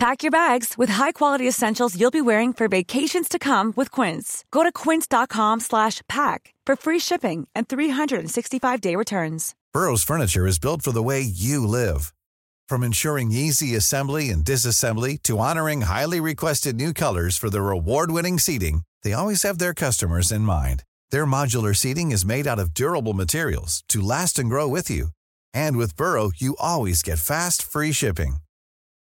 Pack your bags with high-quality essentials you'll be wearing for vacations to come with Quince. Go to quince.com slash pack for free shipping and 365-day returns. Burrow's furniture is built for the way you live. From ensuring easy assembly and disassembly to honoring highly requested new colors for their award-winning seating, they always have their customers in mind. Their modular seating is made out of durable materials to last and grow with you. And with Burrow, you always get fast, free shipping.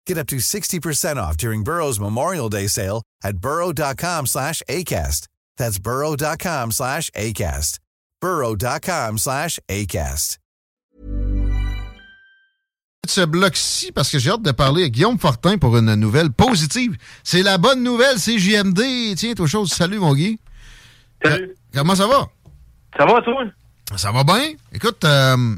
Get up to 60% off during Burrow's Memorial Day sale at burrow.com slash ACAST. That's burrow.com slash ACAST. burrow.com slash ACAST. Ce bloc-ci, parce que j'ai hâte de parler à Guillaume Fortin pour une nouvelle positive. C'est la bonne nouvelle, c'est JMD. Tiens, toi chose, salut mon Guy. Salut. Comment ça va? Ça va, toi? Ça va bien? Écoute, euh,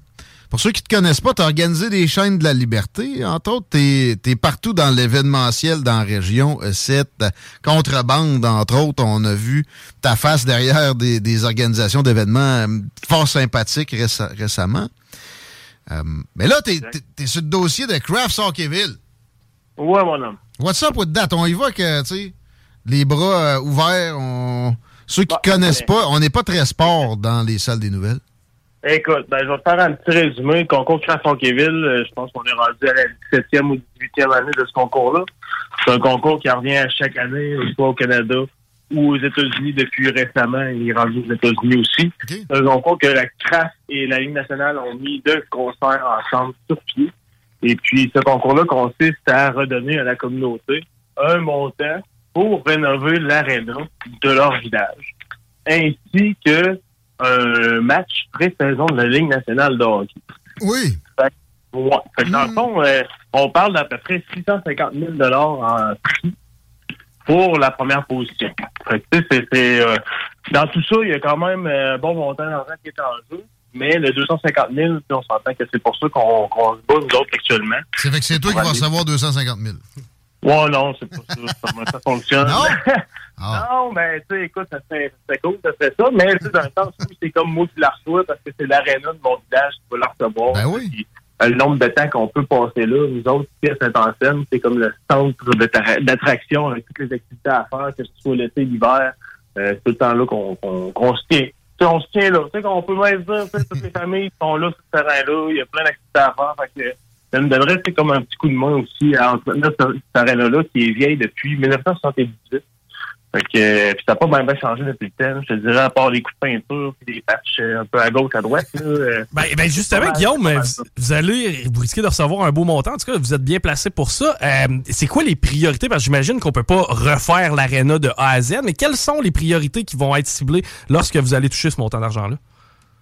pour ceux qui te connaissent pas, tu as organisé des chaînes de la liberté. Entre autres, tu es, partout dans l'événementiel dans la région. Euh, cette contrebande, entre autres, on a vu ta face derrière des, organisations d'événements euh, fort sympathiques récemment. mais là, tu es, sur le dossier de Crafts Hockeyville. Ouais, mon homme. What's up with that? On y voit que, tu sais, les bras ouverts, on ceux qui ne Bah, connaissent pas, on n'est pas très sport dans les salles des nouvelles. Écoute, ben, je vais te faire un petit résumé. Le concours Craft-Hockeyville, euh, je pense qu'on est rendu à la 17e ou 18e année de ce concours-là. C'est un concours qui revient à chaque année, soit au Canada ou aux États-Unis depuis récemment. Il est rendu aux États-Unis aussi. C'est un concours que la Craft et la Ligue nationale ont mis deux concerts ensemble sur pied. Et puis, ce concours-là consiste à redonner à la communauté un montant pour rénover l'aréna de leur village, ainsi que un match pré-saison de la Ligue nationale de hockey. Oui. Fait, ouais. fait que dans le fond, euh, on parle d'à peu près 650 000 en prix pour la première position. Fait que, euh, dans tout ça, il y a quand même un bon montant d'argent qui est en jeu. Mais le 250 000, puis on s'entend que c'est pour ça qu'on, qu'on se bat, nous autres, actuellement. C'est fait que c'est toi qui vas recevoir 250 000. Ouais, non, c'est pas ça. Comment ça fonctionne? Non? Ah. Non, mais tu sais, écoute, ça cool, ça serait ça. Mais tu sais, dans le sens où c'est comme moi qui la reçois parce que c'est l'aréna de mon village qui va la recevoir. Ben oui. Puis, euh, le nombre de temps qu'on peut passer là, nous autres, ici à Saint-Anselme, c'est comme le centre d'attra- d'attraction avec toutes les activités à faire, que ce soit l'été, l'hiver. Euh, c'est tout le temps là qu'on qu'on se tient. Tu sais, on se tient là. Tu sais, qu'on peut même dire, tu sais, toutes les familles sont là sur ce terrain-là, il y a plein d'activités à faire. Fait que, ça nous donnerait c'est comme un petit coup de main aussi à entretenir ce- cette arène-là qui est vieille depuis 1978. Fait que, euh, puis ça n'a pas bien, bien changé depuis le temps. Je te dirais, à part les coups de peinture puis des patchs euh, un peu à gauche, à droite. Là, euh, Ben, ben, justement, Guillaume, vous, vous allez vous risquez de recevoir un beau montant. En tout cas, vous êtes bien placé pour ça. Euh, c'est quoi les priorités? Parce que j'imagine qu'on peut pas refaire l'aréna de A à Z, mais quelles sont les priorités qui vont être ciblées lorsque vous allez toucher ce montant d'argent-là?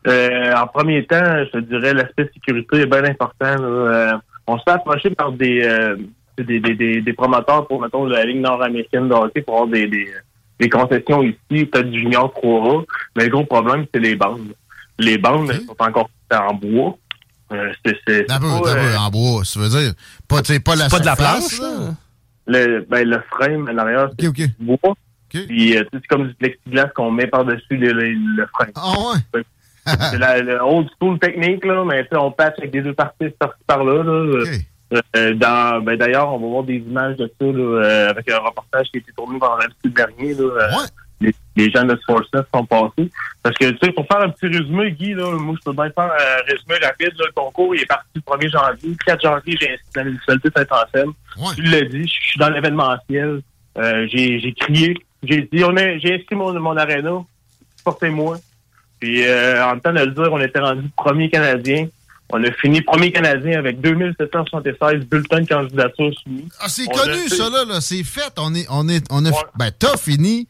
Euh, en premier temps, je te dirais l'aspect sécurité est bien important. Euh, on se fait approcher par des, euh, des, des, des, des promoteurs pour, mettons, la Ligue nord-américaine de hockey pour avoir des, des, des concessions ici, peut-être du junior 3A. Mais le gros problème, c'est les bandes. Les bandes elles sont encore en bois. Euh, c'est, c'est, pas, euh, en bois, ça veut dire. Pas, tu sais, pas la Pas de la planche, là. le, ben, le frame à l'arrière, c'est OK, OK. du bois. Puis, euh, tu sais, c'est comme du plexiglas qu'on met par-dessus le, le, le frame. Ah ouais? C'est la, le old school technique, là, mais tu sais, on patch avec des deux parties par-ci par-là. Là. Euh, dans, ben, D'ailleurs, on va voir des images de ça là, euh, avec un reportage qui a été tourné pendant l'habitude dernier. Là, euh, les, les gens de Sportsnet sont passés. Parce que, tu sais, pour faire un petit résumé, Guy, là, moi, je peux bien faire un résumé rapide. Là, le concours, il est parti le 1er janvier. Le 4 janvier, j'ai inscrit dans la municipalité Saint-Anselme. Tu l'as dit, je suis dans l'événementiel. Euh, j'ai j'ai crié. J'ai dit, on a- j'ai inscrit mon, mon aréna. Portez-moi. Puis, euh, en temps de le dire, on était rendu premier Canadien. On a fini premier Canadien avec 2776 bulletins de candidature soumis. Ah, c'est On connu, a ça, là, là. C'est fait. On est, on est, on a, ben, t'as fini.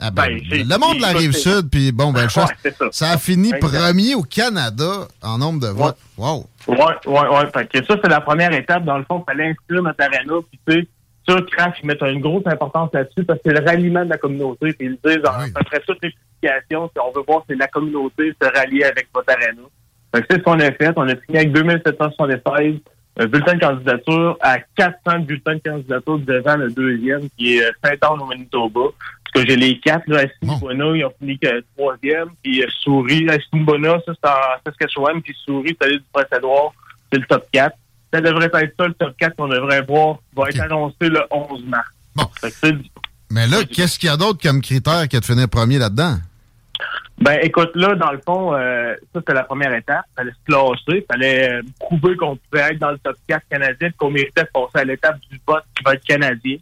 Ah, ben, Ben, le monde de la fini, rive écoute, sud, puis bon, ben, Ouais, chose, c'est ça. ça a fini premier au Canada en nombre de votes. Wow. Ouais, ouais, ouais. Fait que ça, c'est la première étape. Dans le fond, il fallait inscrire notre aréna. Puis, tu sais, ça, Craft, ils mettent une grosse importance là-dessus parce que c'est le ralliement de la communauté. Puis, ils le disent, en- après toutes si on veut voir, c'est la communauté se rallier avec votre aréna. c'est ce qu'on a fait. On a fini avec 2776 euh, bulletins de candidature à 400 bulletins de candidature devant le deuxième, qui est euh, Saint-Anne au Manitoba. Parce que j'ai les quatre, là, ils ont fini que troisième, puis euh, Souris, à Simbona, ça c'est en Saskatchewan, puis Souris, c'est du Prince-Édouard, c'est le top 4. Ça devrait être ça, le top 4 qu'on devrait voir, va être annoncé le 11 mars. Bon. Mais là, qu'est-ce qu'il y a d'autre comme critère qui a de finir premier là-dedans? Ben, écoute, là, dans le fond, euh, ça, c'était la première étape. Fallait se classer. Fallait euh, prouver qu'on pouvait être dans le top 4 canadien, qu'on méritait de passer à l'étape du vote qui va être canadien.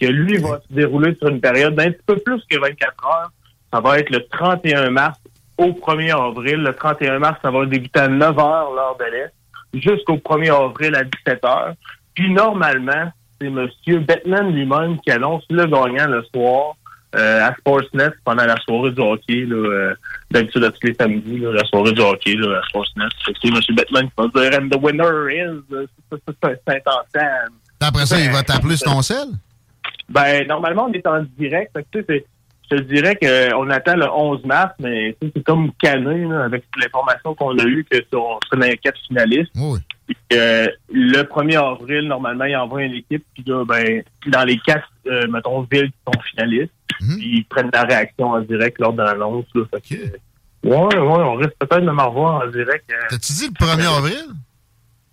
Que lui va se dérouler sur une période d'un petit peu plus que 24 heures. Ça va être le 31 mars au 1er avril. Le 31 mars, ça va débuter à 9 heures l'heure de l'Est, jusqu'au 1er avril à 17 heures. Puis normalement, c'est M. Bettman lui-même qui annonce le gagnant le soir euh, à Sportsnet pendant la soirée du hockey, là, euh, d'habitude à tous les samedis, là, la soirée du hockey là, à Sportsnet. C'est M. Bettman qui va dire And the winner is euh, Saint-Antoine. Après ça, il va t'appeler sur ton sel? Ben, normalement, on est en direct. tu sais, je te dirais qu'on attend le 11 mars, mais c'est comme cané là, avec l'information qu'on a eue que on serait dans les quatre finalistes. Oui. Euh, le 1er avril, normalement, il envoie une équipe, puis là, ben, dans les quatre, euh, mettons, villes qui sont finalistes, mhm. puis ils prennent la réaction en direct lors de l'annonce. Okay. ouais, ouais, on risque peut-être de m'en revoir en direct. Euh, T'as-tu dit le 1er avril?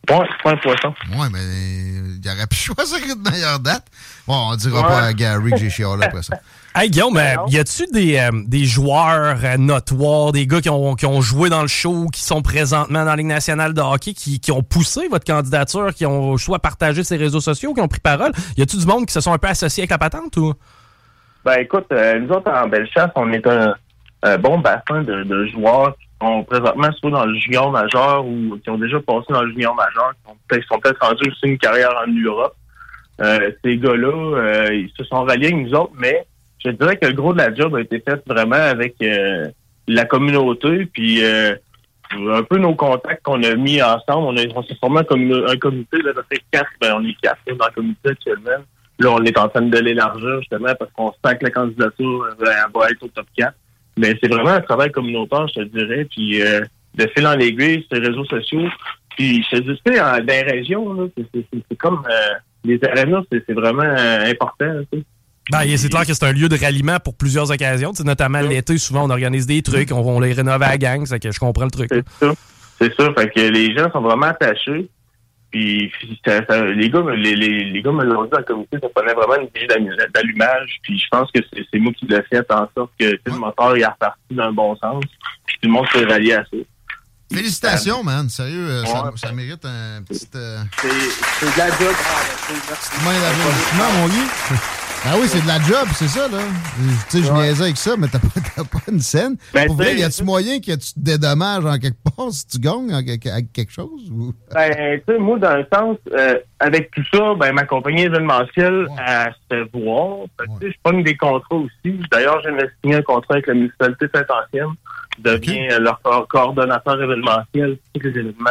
Ouais, c'est pas un poisson. Ouais, mais il aurait pu choisir une meilleure date. Bon, on dira pas à Gary que j'ai chialé après ça. Hey Guillaume, euh, y a-tu des, euh, des joueurs euh, notoires, des gars qui ont, qui ont joué dans le show, qui sont présentement dans la Ligue nationale de hockey, qui, qui ont poussé votre candidature, qui ont soit partagé ses réseaux sociaux, qui ont pris parole? Y a-tu du monde qui se sont un peu associés avec la patente ou? Ben écoute, nous autres en Bellechasse, on est un, bon bassin de, de, joueurs qui sont présentement soit dans le junior majeur ou qui ont déjà passé dans le junior majeur, qui sont peut-être rendus aussi une carrière en Europe. ces gars-là, ils se sont ralliés avec nous autres, mais je dirais que le gros de la job a été fait vraiment avec euh, la communauté, puis euh, un peu nos contacts qu'on a mis ensemble. On, a, on s'est formé un, comité, là, quatre, ben, on est quatre dans le comité actuellement. Là, on est en train de l'élargir justement parce qu'on sent que la candidature euh, va être au top 4. Mais c'est vraiment un travail communautaire, je te dirais, puis de fil en aiguille, sur les réseaux sociaux. Puis je te dis, dans les régions, c'est comme les arénas, c'est vraiment important. Ben, c'est clair que c'est un lieu de ralliement pour plusieurs occasions. notamment l'été, souvent, on organise des trucs, on, les rénove à la gang, c'est que je comprends le truc. C'est ça. C'est ça. Fait que les gens sont vraiment attachés. Puis les gars, les, les, les gars me l'ont dit le comité, ça prenait vraiment une bille d'allumage. Puis je pense que c'est moi qui l'ai fait en sorte que le moteur est reparti dans le bon sens. Puis tout le monde s'est rallié à ça. Félicitations, man. Sérieux, euh, ça, mérite un petit. Euh, c'est de la job. Main mon Guy. Ah oui, c'est de la job, c'est ça, là. Tu sais, je niaisais avec ça, mais t'as pas, pas une scène. Ben, Pour vrai, y a-tu moyen que tu te dédommages en quelque part si tu gagnes avec quelque chose? Ou... Ben, tu sais, moi, dans un sens, euh, avec tout ça, ben, ma compagnie événementielle, elle se voit. Tu sais, je pogne des contrats aussi. D'ailleurs, j'ai signé un contrat avec la municipalité Saint-Ancienne. Je deviens leur coordonnateur événementiel. Tous les événements...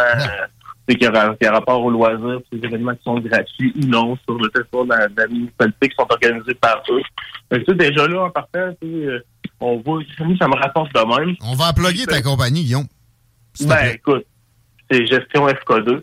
Euh, c'est qu'il y, a rapport aux loisirs, ces événements qui sont gratuits ou non sur le territoire de la, municipalité qui sont organisés par eux. Donc, déjà là, en partant, euh, on voit, ça me rapporte de même. On va applaudir ta compagnie, Guillaume. Ben, écoute, c'est Gestion FK2.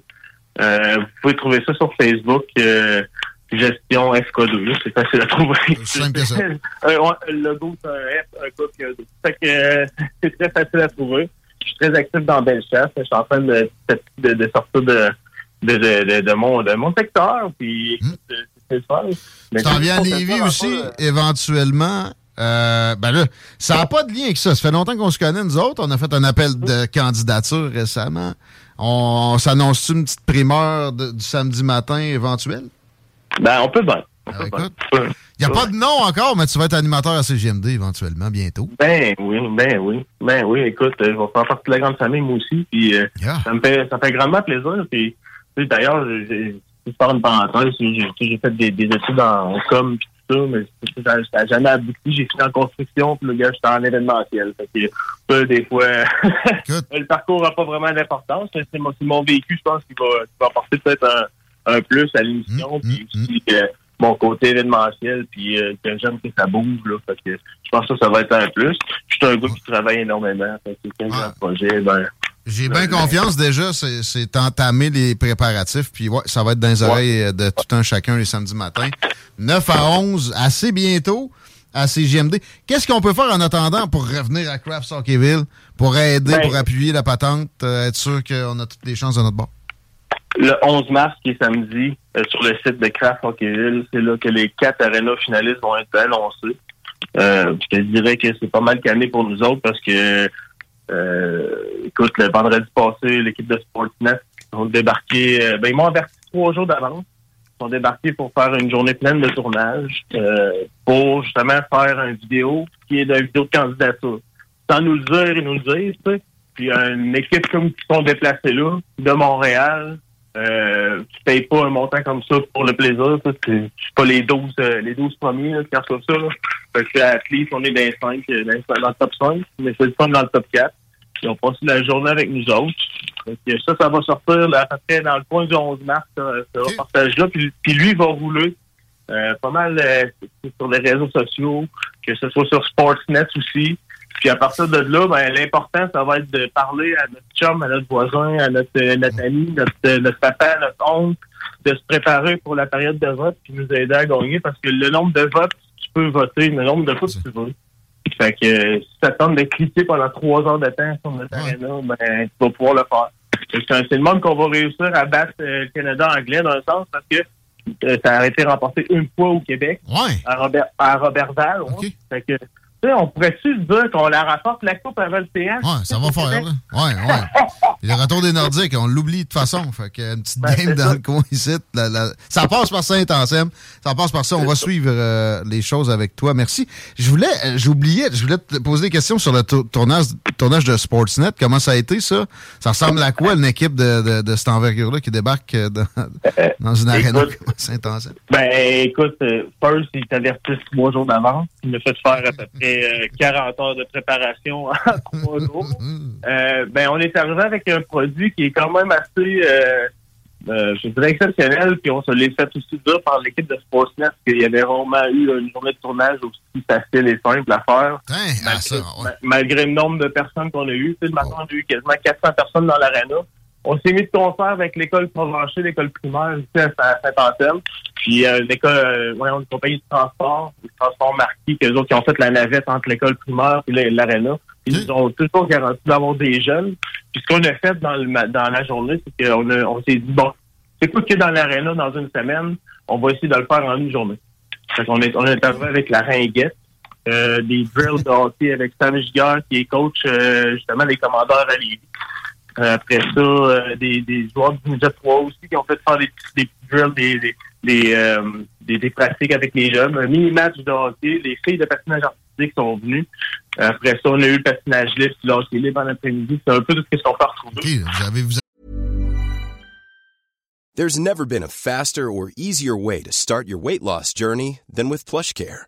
Euh, vous pouvez trouver ça sur Facebook, euh, Gestion FK2. C'est facile à trouver. Simple ça. le logo, c'est un F, un K, un 2. Fait que c'est très facile à trouver suis très actif dans Bellechasse. Je suis en train de, de, de sortir de, mon, de mon secteur. Puis, hmm. c'est. Tu t'en viens à Lévis aussi, éventuellement. Euh, ben là, ça n'a pas de lien avec ça. Ça fait longtemps qu'on se connaît, nous autres. On a fait un appel de candidature récemment. On, s'annonce une petite primeur du samedi matin éventuel? Ben, on peut bien. Ah, écoute, il n'y a pas de nom encore, mais tu vas être animateur à CGMD éventuellement, bientôt. Ben oui, ben oui. Ben oui, écoute, je vais faire partie de la grande famille, moi aussi. Puis euh, ça me fait ça fait grandement plaisir. Puis d'ailleurs, j'ai faire une parenthèse, j'ai fait des, des, études en com puis tout ça, mais ça n'a jamais abouti. J'ai fini en construction, puis le gars, j'étais en événementiel. Fait que, des fois, le parcours n'a pas vraiment d'importance. C'est mon, mon, vécu, je pense, qui va, qui va apporter peut-être un, un, plus à l'émission. Mmh, puis mmh, aussi, mmh mon côté événementiel, puis euh, que j'aime que ça bouge. Là, fait que je pense que ça va être un plus. Je suis un gars qui travaille énormément. Fait que quand j'ai un projet, ben, J'ai bien confiance déjà. C'est entamer les préparatifs. Puis ouais, ça va être dans les oreilles de tout un chacun les samedis matins. 9 à 11, assez bientôt à CGMD. Qu'est-ce qu'on peut faire en attendant pour revenir à Craft Hockeyville, pour aider, ben, pour appuyer la patente, euh, être sûr qu'on a toutes les chances de notre bord? Le 11 mars, qui est samedi, euh, sur le site de Craft Hockeyville, c'est là que les quatre arénas finalistes vont être annoncés. Euh, je te dirais que c'est pas mal calmé pour nous autres parce que, euh, écoute, le vendredi passé, l'équipe de Sportsnet ont débarqué, euh, ben, ils m'ont averti trois jours d'avance. Ils sont débarqués pour faire une journée pleine de tournage, euh, pour justement faire une vidéo qui est une vidéo de candidature. Sans nous le dire, ils nous le disent, tu sais. Puis une équipe comme qui sont déplacés là, de Montréal, euh, tu payes pas un montant comme ça pour le plaisir. C'est pas les 12, euh, les 12 premiers là, qui reçoivent ça. Là. Fait que à on est dans, les 5, euh, dans, le top 5, mais c'est le fun dans le top 4. Ils ont passé la journée avec nous autres. Fait ça, ça va sortir là, à peu près dans le coin du 11 mars, ça, ce reportage-là. Puis, puis, lui, il va rouler euh, pas mal euh, sur les réseaux sociaux, que ce soit sur Sportsnet aussi. Puis à partir de là, ben, l'important, ça va être de parler à notre chum, à notre voisin, à notre, euh, notre ami, notre, euh, notre papa, notre oncle, de se préparer pour la période de vote, puis nous aider à gagner, parce que le nombre de votes, tu peux voter, le nombre de fois que tu veux. Fait que euh, si tu attends de cliquer pendant trois heures de temps sur notre arena, ben, tu vas pouvoir le faire. C'est le monde qu'on va réussir à battre le Canada anglais dans un sens, parce que ça a été remporté une fois au Québec. À Robert à Robertval. Fait que on pourrait-tu dire qu'on la rapporte la coupe avant le CH? Ouais, ça va faire. Là. Ouais, ouais. le retour des Nordiques, on l'oublie de toute façon. Fait que une petite ben, game dans le coin ici. Ça passe par Saint-Anselme. Ça passe par ça. On va suivre euh, les choses avec toi. Merci. Je voulais, euh, j'oubliais, je voulais te poser des questions sur le tournage, tournage de Sportsnet. Comment ça a été, ça? Ça ressemble à quoi, une équipe de, de, de cette envergure-là qui débarque euh, dans, dans une arène Saint-Anselme? Ben, écoute, First, il t'avertisse trois jours d'avance. Il m'a fait faire à peu près 40 heures de préparation en trois jours. Euh, ben, on est arrivé avec un produit qui est quand même assez, euh, euh, je dirais, exceptionnel, puis on se l'est fait aussi dire par l'équipe de Sportsnet, qu'il y avait vraiment eu une journée de tournage aussi facile et simple à faire. Hein, malgré, le nombre de personnes qu'on a eues. Tu sais, maintenant, on a eu quasiment 400 personnes dans l'arena on s'est mis de concert avec l'école Provencher, l'école primaire ici à Saint-Anselme. Puis euh, l'école, euh, ouais, une compagnie de transport, de transport marqué, que autres qui ont fait la navette entre l'école primaire et l'aréna. Ils ont toujours garanti d'avoir des jeunes. Puis ce qu'on a fait dans, le, dans la journée, c'est qu'on a, on s'est dit, bon, c'est pas que dans l'aréna dans une semaine, on va essayer de le faire en une journée. Fait qu'on est, on est arrivé avec la ringuette, euh, des drills de hockey avec Sam Giguère, qui est coach euh, justement des commandeurs à Lévis. Euh, après ça, euh, des, des joueurs du Ninja 3 aussi qui ont fait faire des, des drills, des, des, des, euh, des, des, pratiques avec les jeunes. Un mini-match de hockey. Les filles de patinage artistique sont venues. Après ça, on a eu le patinage libre, le hockey libre en après-midi. C'est un peu tout ce qu'on peut retrouver. There's never been a faster or easier way to start your weight loss journey than with plush care.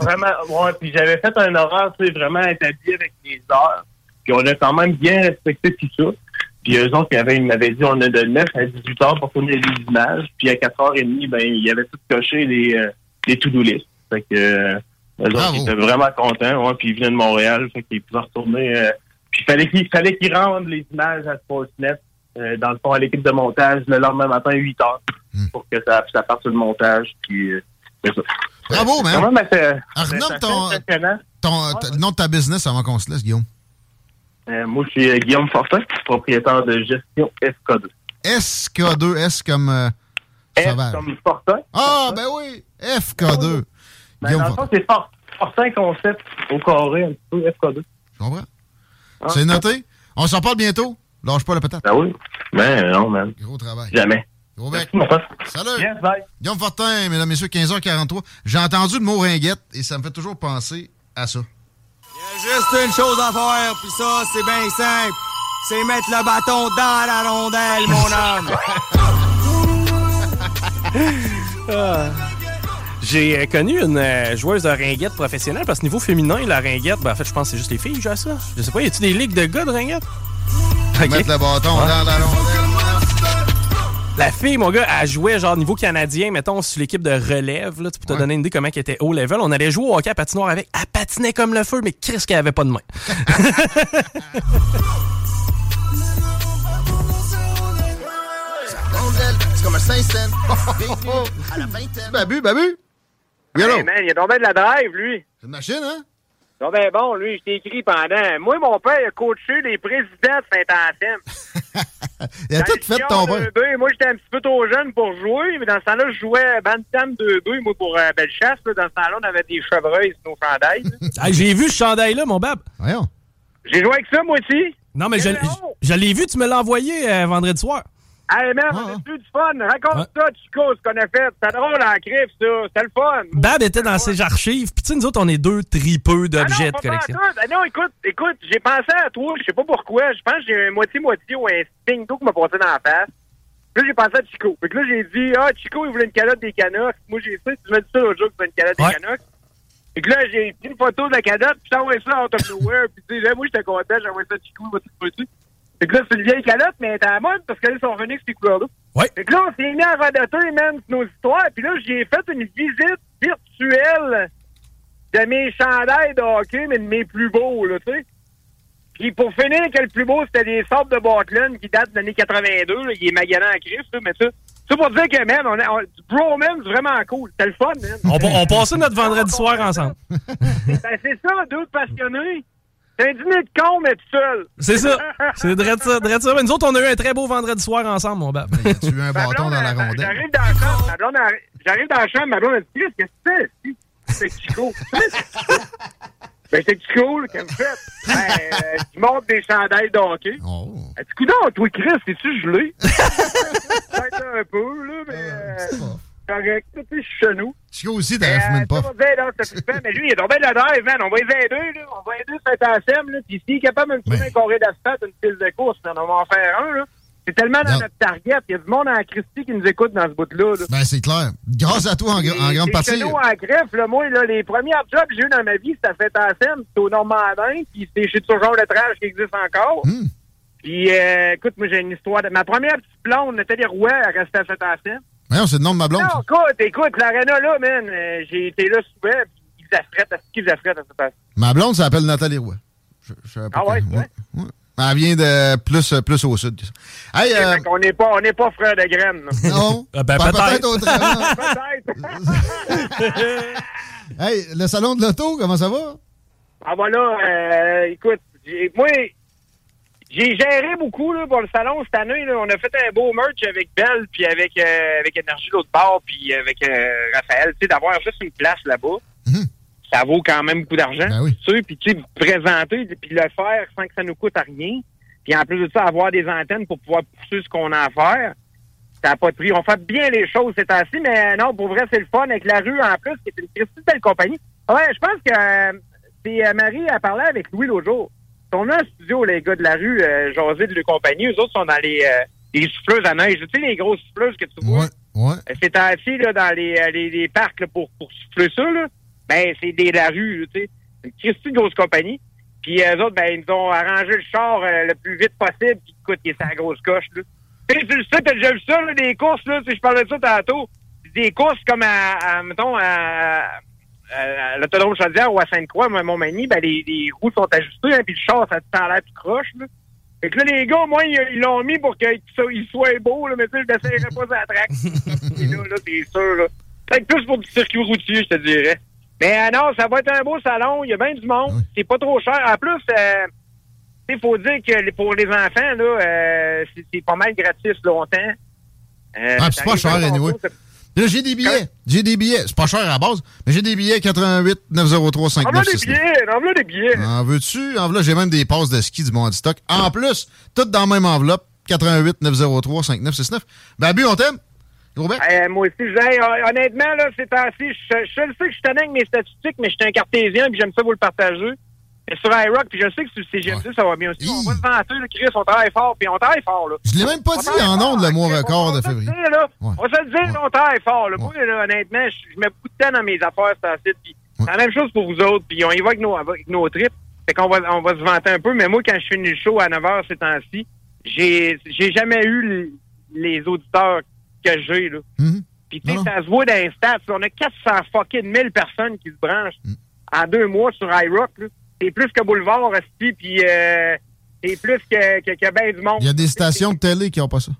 Vraiment, ouais, puis j'avais fait un horaire, tu sais, vraiment établi avec les heures. Puis on a quand même bien respecté tout ça. Puis eux autres, ils m'avaient dit, on a de 9 à 18 heures pour tourner les images. Puis à 4h30, ben, il y avait tout coché les, euh, les to-do list. Fait que, euh, eux autres, ils étaient vraiment contents, ouais, puis ils venaient de Montréal. Fait qu'ils pouvaient retourner, euh, puis il fallait qu'il fallait qu'ils rendent les images à Sportsnet, dans le fond, à l'équipe de montage, le lendemain matin, 8 heures, hmm. pour que ça, ça parte sur le montage. Puis, ça. Bravo, man! Quand ton, ton, ton, le nom de ta business avant qu'on se laisse, Guillaume. Euh, moi, je suis euh, Guillaume Fortin, propriétaire de gestion SK2. SK2, S comme euh, F sauvage. comme Fortin. Ah, ben oui, FK2. Ben, Guillaume dans le fond, c'est Fort- Fortin Concept au carré, un petit peu, FK2. Je comprends? Ah. C'est noté. On s'en parle bientôt. Lâche pas la patate. Ben oui. Ben non, man. Gros travail. Jamais. Gros bec. Salut. Yes, bye. Guillaume Fortin, mesdames, messieurs, 15h43. J'ai entendu le mot ringuette et ça me fait toujours penser à ça. Juste une chose à faire, puis ça, c'est bien simple. C'est mettre le bâton dans la rondelle, mon homme. J'ai euh, connu une euh, joueuse de ringuette professionnelle parce que niveau féminin, la ringuette, ben, en fait, je pense que c'est juste les filles qui jouent à ça. Je sais pas, y a-tu des ligues de gars de ringuette? Mettre le bâton dans la rondelle. La fille, mon gars, elle jouait genre niveau canadien, mettons, sur l'équipe de relève. Là, tu peux te Ouais. donner une idée comment elle était haut level. On allait jouer au hockey à patinoire avec. Elle patinait comme le feu, mais qu'est-ce qu'elle avait pas de main? C'est comme un à la vingtaine. Babu, babu? Hey, man, il a tombé de la drive, lui. C'est une machine, hein? Non, ben bon, lui, je t'ai écrit pendant. Moi, mon père il a coaché les présidents de Saint-Anselme. Il a Dans tout fait ton père. 2-2, Moi, j'étais un petit peu trop jeune pour jouer, mais dans ce temps-là, je jouais Bantam 2-2, moi, pour euh, Bellechasse. là. Dans ce temps-là, on avait des chevreuils sur nos chandails. J'ai vu ce chandail-là, mon bab. Voyons. J'ai joué avec ça, moi aussi. Non, mais je l'ai vu, tu me l'as envoyé euh, vendredi soir. Hey, Ah, on ah. a plus du fun. Raconte ça, Chico, ce qu'on a fait. C'était drôle en crif, ça. C'était le fun. Bab était dans ses archives. Puis, tu sais, nous autres, on est deux tripeux Ah d'objets de collection. Ah non, écoute, écoute, j'ai pensé à toi, je sais pas pourquoi. Je pense que j'ai un moitié-moitié ou un d'eau qui m'a passé dans la face. Puis là, j'ai pensé à Chico. Fait que là, j'ai dit, ah, Chico, il voulait une calotte des Canucks. Moi, j'ai ça. Tu m'as dit ça l'autre jour que tu veux une calotte Ouais. des Canucks. Fait que là, j'ai pris une photo de la calotte, puis j'ai envoyé ça out of nowhere. Puis tu sais, moi, j'étais content, j'ai envoyé ça à Chico, il m'a dessus. Fait que là, c'est une vieille calotte, mais elle était à la mode parce qu'elles sont revenues avec ces couleurs-là. Ouais. Fait que là, on s'est mis à radoter, man, sur nos histoires. Puis là, j'ai fait une visite virtuelle de mes chandails de hockey, mais de mes plus beaux, là, tu sais. Puis pour finir, que le plus beau, c'était des sortes de Bartland qui datent de l'année 82. Là. Il est magalant à Christ, là, mais ça. Ça pour dire que, man, on a, on, du bromance vraiment cool. C'était le fun, man. On, on passait notre vendredi soir ensemble. Ben, c'est ça, deux passionnés. C'est un dîner de con, mais tout seul. C'est ça. C'est drôle ça, drôle ça. Mais nous autres, on a eu un très beau vendredi soir ensemble, mon bab. Tu as eu un bâton blonde, dans la elle- rondelle. J'arrive dans la chambre, ma blonde, elle- j'arrive dans la chambre, ma blonde, elle dit, Chris, qu'est-ce que c'est? C'est Chico. ben, c'est Chico, là, qu'elle me fait. Ben, euh, tu montes des chandails de hockey. Oh. Elle dit, coudonc, toi, Chris, es-tu gelé? Peut-être un peu, là, mais, euh, c'est pas. Correct. Tu je suis chez nous. Chico aussi, une euh, flippant. Mais lui, il est tombé de la drive, man. On va les aider, là. On va aider cet ASM, là. Puis s'il est capable de me trouver un carré d'asphalte, une pile de course, on va en faire un, là. C'est tellement dans notre target. Il y a du monde en Christie qui nous écoute dans ce bout-là, là. Ben, c'est clair. Grâce à toi, en, en grande partie. nous, en greffe, là, moi, là, les premiers jobs que j'ai eu dans ma vie, c'était à Saint-Anselme, c'était au Normandin, puis c'était chez Toujours Lettrage qui existe encore. Hmm. Puis, euh, écoute, moi, j'ai une histoire de... Ma première petite blonde, Nathalie Roy, elle restait à Saint-Anselme. Voyons, c'est le nom de ma blonde. Non, écoute, écoute, l'aréna, là, man, euh, j'ai été là souvent, puis ils affrètent, à ce qu'ils affrètent à Saint-Anselme. Ma blonde s'appelle Nathalie Roy. Je, je savais pas Ah ouais, c'est vrai? ouais. Elle vient de plus, plus au sud. Hey, euh, qu'on n'est pas, on n'est pas frères de graines, non. Ah, ben, Ben, peut-être. Peut-être. hey, le salon de l'auto, comment ça va? Ah voilà, euh, écoute, j'ai- moi, j'ai géré beaucoup là, pour le salon cette année. Là. On a fait un beau merch avec Belle, puis avec, euh, avec Énergie l'autre part, puis avec euh, Raphaël. Tu sais, d'avoir juste une place là-bas, Mhm. ça vaut quand même beaucoup d'argent. Ben oui. Puis tu sais, présenter, puis le faire sans que ça nous coûte à rien. Puis en plus de ça, avoir des antennes pour pouvoir pousser ce qu'on a à faire. Ça n'a pas de prix. On fait bien les choses c'est ainsi, mais non, pour vrai, c'est le fun avec la rue en plus, qui est une de belle compagnie. Ouais, je pense que euh, c'est euh, Marie a parlé avec Louis l'autre jour. Sont dans un studio, les gars de la rue, euh, jaser de leur compagnie. Eux autres sont dans les, euh, les souffleuses à neige. Tu sais, les grosses souffleuses que tu vois? Ouais, ouais. Euh, C'est assis là, dans les, les, les parcs là, pour, pour souffler ça. Là. Ben, c'est des la rue, tu sais. Une Christie grosse compagnie. Puis eux autres, ben, ils nous ont arrangé le char euh, le plus vite possible. Puis écoute, il est sa grosse coche. Là. Tu sais, tu le sais, t'as déjà vu ça, là, des courses, là, tu sais, je parlais de ça tantôt. Des courses comme à, à mettons, à, à l'autodrome Chaudière ou à Sainte-Croix, moi, Montmagny, ben, les, les roues sont ajustées, hein, puis le char, ça te l'air tout croche, là. Fait que là, les gars, moi, ils ils l'ont mis pour qu'il soit, beau, là, mais tu sais, je n'essayerais pas à la traque. Et là, là, c'est sûr, là. Fait que plus pour du circuit routier, je te dirais. Mais euh, non, ça va être un beau salon, il y a bien du monde, Oui. c'est pas trop cher. En plus, euh, Il faut dire que pour les enfants, là, euh, c'est- pas mal gratis longtemps. Euh, Ah, c'est pas cher, anyway. c'est- Là, j'ai des billets. J'ai des billets. C'est pas cher à la base, mais j'ai des billets 88 903 Envoie des 5969. billets, envoie des billets. En veux-tu? En voilà, j'ai même des passes de ski du Monde Stock. En plus, toutes dans la même enveloppe. 88 903 5969. Babu, on t'aime? Gros bec? Euh, moi aussi, hon- honnêtement, là, c'est ainsi, je, je le sais que je suis avec mes statistiques, mais je suis un cartésien, puis j'aime ça vous le partager. Mais sur iRock, puis je sais que sur CGMD, ça va bien aussi. On va se vanter, là, Chris, on travaille fort, puis on travaille fort, là. Je l'ai même pas On dit en ondes le mois record de février. dire, là. Ouais. On va se le dire, on travaille fort, là. Moi, là, honnêtement, je, mets beaucoup de temps dans mes affaires, c'est assez, puis c'est la même chose pour vous autres, puis on y va avec nos, avec nos trips. Fait qu'on va, on va se vanter un peu, mais moi, quand je finis le show à 9h ces temps-ci, j'ai, j'ai jamais eu les auditeurs que j'ai, là. Puis tu sais, ça se voit dans les stats. là. On a 400 fucking 1000 personnes qui se branchent en deux mois sur iRock. là. C'est plus que Boulevard, Esti, puis euh, c'est plus que, que, que ben du monde. Il y a des stations de télé qui ont pas ça.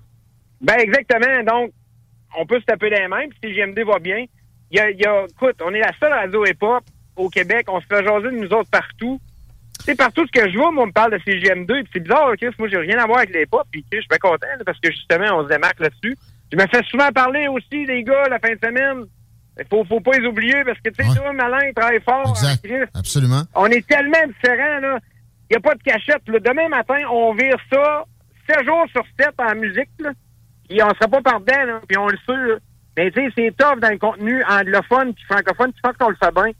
Ben exactement. Donc, on peut se taper les mains, puis CGMD va bien. Il y a, y a, écoute, on est la seule radio hip-hop au Québec. On se fait jaser de nous autres partout. Tu sais, partout ce que je vois, moi, on me parle de CGM2. Puis c'est bizarre, Chris. Moi, j'ai rien à voir avec les hip-hop. Puis je suis bien content, là, parce que justement, on se démarque là-dessus. Je me fais souvent parler aussi des gars la fin de semaine. Il faut, faut pas les oublier parce que, tu sais, toi, Malin, il travaille fort. Exact. Absolument. On est tellement différents, là. Il n'y a pas de cachette. Là. Demain matin, on vire ça 7 jours sur 7 en musique, là. Puis on sera pas par dedans, là. Puis on le sait, là. Mais tu sais, c'est tough dans le contenu anglophone puis francophone. Tu penses qu'on le fait bien?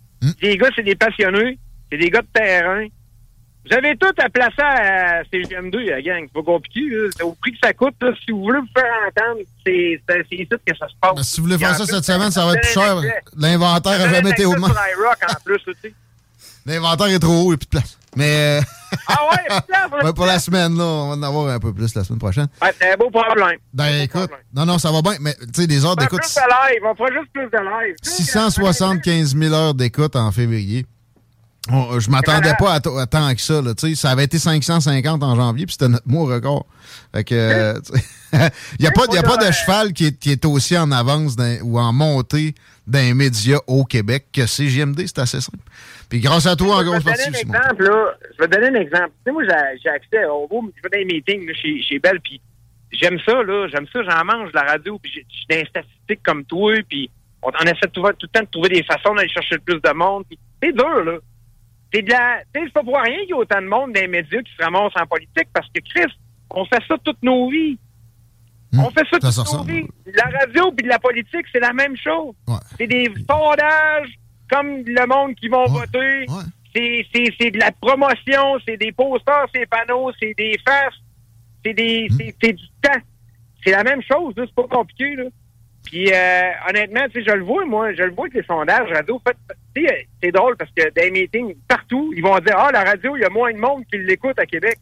Les gars, c'est des passionnés. C'est des gars de terrain. Vous avez tout à placer à CGM2, la gang. C'est pas compliqué, là. Au prix que ça coûte, là. Si vous voulez vous faire entendre, c'est ici que ça se passe. Ben, si vous voulez faire ça cette semaine, ça va être plus cher. L'inventaire a jamais été au. L'inventaire est trop haut, il n'y a plus de place. Mais. euh, Ah ouais, il y a plus de place, ouais, pour la semaine, là, on va en avoir un peu plus la semaine prochaine. Ouais, c'est un beau problème. Ben écoute, non, non, ça va bien, mais tu sais, des heures On fera d'écoute. plus de live, on fera juste plus de live. 675 000 heures d'écoute en février. On- je m'attendais pas à, tant que ça. Là, tu sais, ça avait été 550 en janvier, puis c'était notre mois record. Fait que, euh, il n'y a, pas- il y a pas de cheval qui est, qui est aussi en avance dans- ou en montée d'un média au Québec que CGMD. C'est assez simple. Puis grâce à toi, en Je vais grosse donner partie. un exemple, là. Je vais te donner un exemple. Tu sais, moi, j'ai accès au beau, je vais dans les meetings, là, chez, chez Belle, puis j'aime ça, là. J'aime ça, j'en mange de la radio, puis je suis dans les statistiques comme toi, puis on, on essaie trouver- tout le temps de trouver des façons d'aller chercher le plus de monde, puis c'est dur, là. C'est de la, c'est pas pour rien qu'il y a autant de monde dans les médias qui se ramassent en politique, parce que, Chris, on fait ça toute nos vies. On fait ça Hmm. toute nos ressemble. vies. La radio puis la politique, c'est la même chose. C'est des sondages comme le monde qui vont voter. C'est- de la promotion, c'est des posters, c'est des panneaux, c'est des faces, c'est des Hmm. c'est- du temps. C'est la même chose, c'est pas compliqué. Là. Puis euh, honnêtement, je le vois, moi, je le vois avec les sondages radio. Fait, tu sais, c'est drôle parce que dans les meetings, partout, ils vont dire Ah, la radio, il y a moins de monde qui l'écoute à Québec.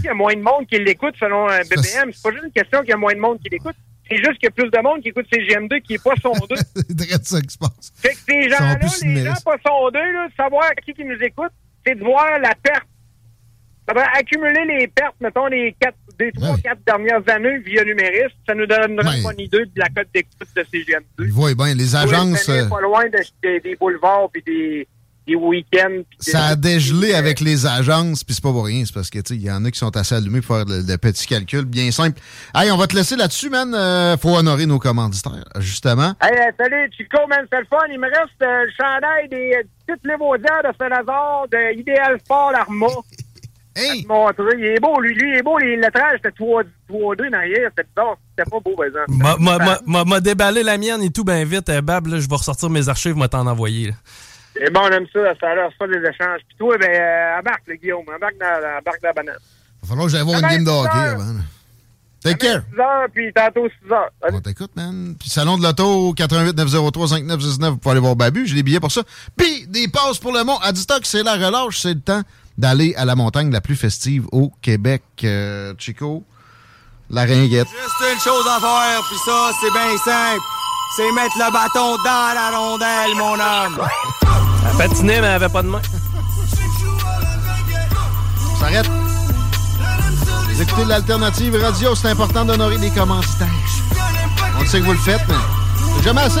Il y a moins de monde qui l'écoute selon un BBM. C'est pas juste une question qu'il y a moins de monde qui l'écoute. C'est juste qu'il y a plus de monde qui écoute CGM2 qui est pas sondé. C'est ça qui se passe. Fait que ces gens-là, les gens pas sondés, là, de savoir qui qui nous écoute, c'est de voir la perte. Ça va accumuler les pertes, mettons, les quatre, des trois, quatre dernières années via numériste. Ça nous donnerait Ouais. une idée de la cote d'écoute de CGM2. Ils voient bien, les agences, euh, pas loin de- des- des boulevards puis des, des week-ends. ça a dégelé avec les agences, puis c'est pas pour rien, c'est parce que, tu sais, il y en a qui sont assez allumés pour faire le, le petit calcul bien simple. Hey, on va te laisser là-dessus, man. Euh, faut honorer nos commanditaires, justement. Hey, euh, salut, Chico, man, c'est le fun. Il me reste euh, le chandail des euh, petites lévaudières de Saint-Lazare, de Idéal Sport Arma. Hey! te montrer. Il est beau, lui. Lui, il est beau. Les lettrages, c'était 3-2 derrière. C'était bizarre. C'était pas beau, par exemple. M'a- m'a déballé la mienne et tout, ben vite. Euh, Bab, je vais ressortir mes archives, m'a t'en envoyer. là. Et bon, on aime ça. Ça a l'air ça, les échanges. Puis toi, ben, euh, embarque, le Guillaume. Embarque dans, embarque dans la banane. Il va falloir que j'aille voir une game de hockey 6 heures. avant. Take care. 6 heures, puis tantôt 6 heures. On t'écoute, man. Puis Salon de l'Auto, 88 903 5919 vous pouvez aller voir Babu. J'ai des billets pour ça. Puis des passes pour le mont. À Distock, c'est la relâche. C'est le temps d'aller à la montagne la plus festive au Québec. Euh, Chico, la ringuette. Juste une chose à faire, puis ça, c'est bien simple. C'est mettre le bâton dans la rondelle, mon homme. Elle patinait, mais elle avait pas de main. On s'arrête. Vous écoutez l'alternative radio, c'est important d'honorer les commanditaires. On sait que vous le faites, mais c'est jamais assez.